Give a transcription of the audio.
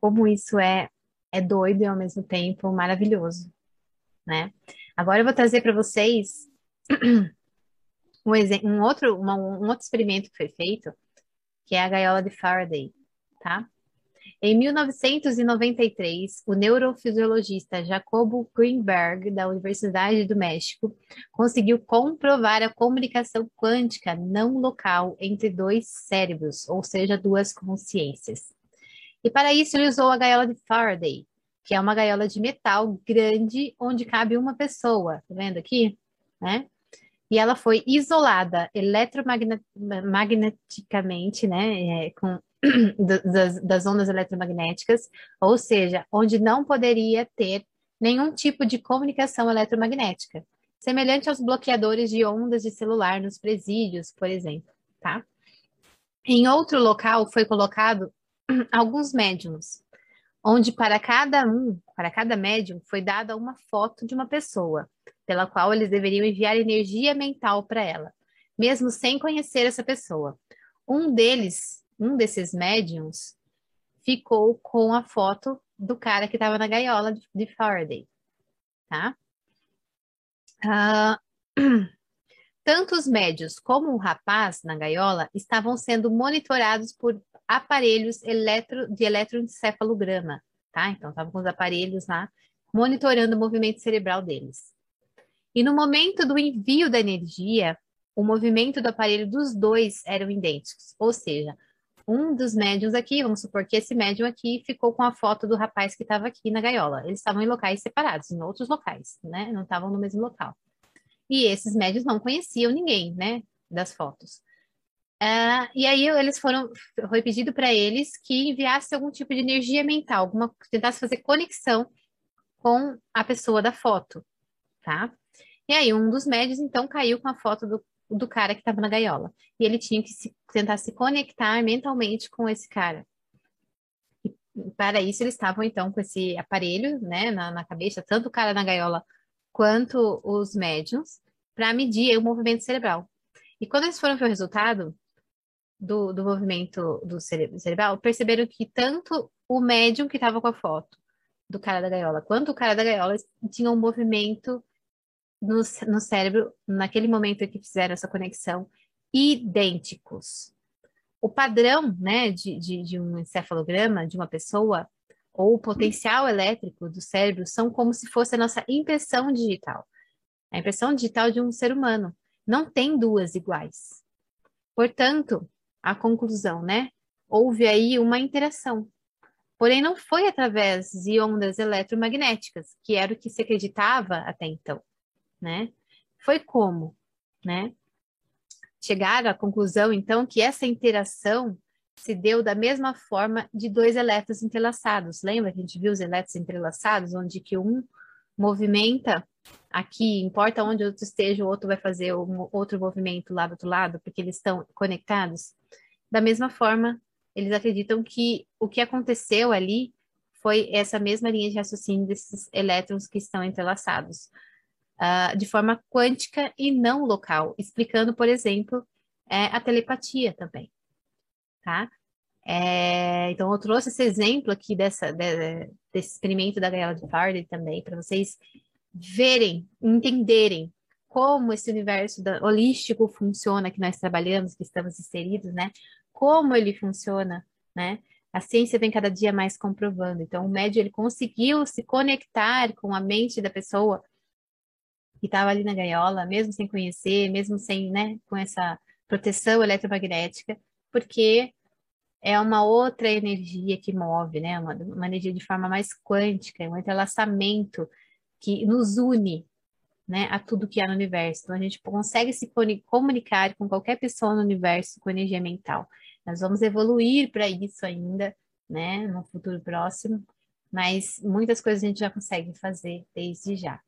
como isso é, é doido e ao mesmo tempo maravilhoso, né? Agora eu vou trazer para vocês um, um, outro, uma, um outro experimento que foi feito, que é a gaiola de Faraday, tá? Em 1993, o neurofisiologista Jacobo Greenberg, da Universidade do México, conseguiu comprovar a comunicação quântica não local entre dois cérebros, ou seja, duas consciências. E para isso, ele usou a gaiola de Faraday, que é uma gaiola de metal grande onde cabe uma pessoa. Tá vendo aqui? Né? E ela foi isolada eletromagneticamente, né, é, com das, das ondas eletromagnéticas, ou seja, onde não poderia ter nenhum tipo de comunicação eletromagnética, semelhante aos bloqueadores de ondas de celular nos presídios, por exemplo, tá? Em outro local foi colocado alguns médiums, onde para cada um, para cada médium, foi dada uma foto de uma pessoa, pela qual eles deveriam enviar energia mental para ela, mesmo sem conhecer essa pessoa. Um deles um desses médiums ficou com a foto do cara que estava na gaiola de Faraday, tá? Uh, tanto os médios como o rapaz na gaiola estavam sendo monitorados por aparelhos eletro, de eletroencefalograma, tá? Então, estavam com os aparelhos lá monitorando o movimento cerebral deles. E no momento do envio da energia, o movimento do aparelho dos dois eram idênticos, ou seja, um dos médiums aqui, vamos supor que esse médium aqui ficou com a foto do rapaz que estava aqui na gaiola. Eles estavam em locais separados, em outros locais, né? Não estavam no mesmo local. E esses médios não conheciam ninguém, né? Das fotos. Uh, e aí eles foram, foi pedido para eles que enviasse algum tipo de energia mental, alguma, tentasse fazer conexão com a pessoa da foto, tá? E aí um dos médios então caiu com a foto do, do cara que estava na gaiola. E ele tinha que se, tentar se conectar mentalmente com esse cara. E para isso, eles estavam, então, com esse aparelho né, na, na cabeça, tanto o cara na gaiola quanto os médiums, para medir o movimento cerebral. E quando eles foram ver o resultado do, do movimento do cere cerebral, perceberam que tanto o médium que estava com a foto do cara da gaiola, quanto o cara da gaiola tinham um movimento no, no cérebro, naquele momento em que fizeram essa conexão, idênticos. O padrão né, de, de, de um encefalograma de uma pessoa, ou o potencial elétrico do cérebro, são como se fosse a nossa impressão digital. A impressão digital de um ser humano. Não tem duas iguais. Portanto, a conclusão, né? Houve aí uma interação. Porém, não foi através de ondas eletromagnéticas, que era o que se acreditava até então né? Foi como, né? Chegaram à conclusão, então, que essa interação se deu da mesma forma de dois elétrons entrelaçados. Lembra que a gente viu os elétrons entrelaçados, onde que um movimenta aqui, importa onde o outro esteja, o outro vai fazer um outro movimento lá do outro lado, porque eles estão conectados. Da mesma forma, eles acreditam que o que aconteceu ali foi essa mesma linha de raciocínio desses elétrons que estão entrelaçados uh, de forma quântica e não local, explicando, por exemplo, é, a telepatia também, tá? É, então, eu trouxe esse exemplo aqui dessa, de, desse experimento da gaiola de Faraday também, para vocês verem, entenderem como esse universo da, holístico funciona, que nós trabalhamos, que estamos inseridos, né? Como ele funciona, né? A ciência vem cada dia mais comprovando. Então, o médio ele conseguiu se conectar com a mente da pessoa que estava ali na gaiola, mesmo sem conhecer, mesmo sem, né, com essa proteção eletromagnética, porque é uma outra energia que move, né, uma, uma energia de forma mais quântica, um entrelaçamento que nos une, né, a tudo que há no universo. Então a gente consegue se comunicar com qualquer pessoa no universo com energia mental. Nós vamos evoluir para isso ainda, né, no futuro próximo, mas muitas coisas a gente já consegue fazer desde já.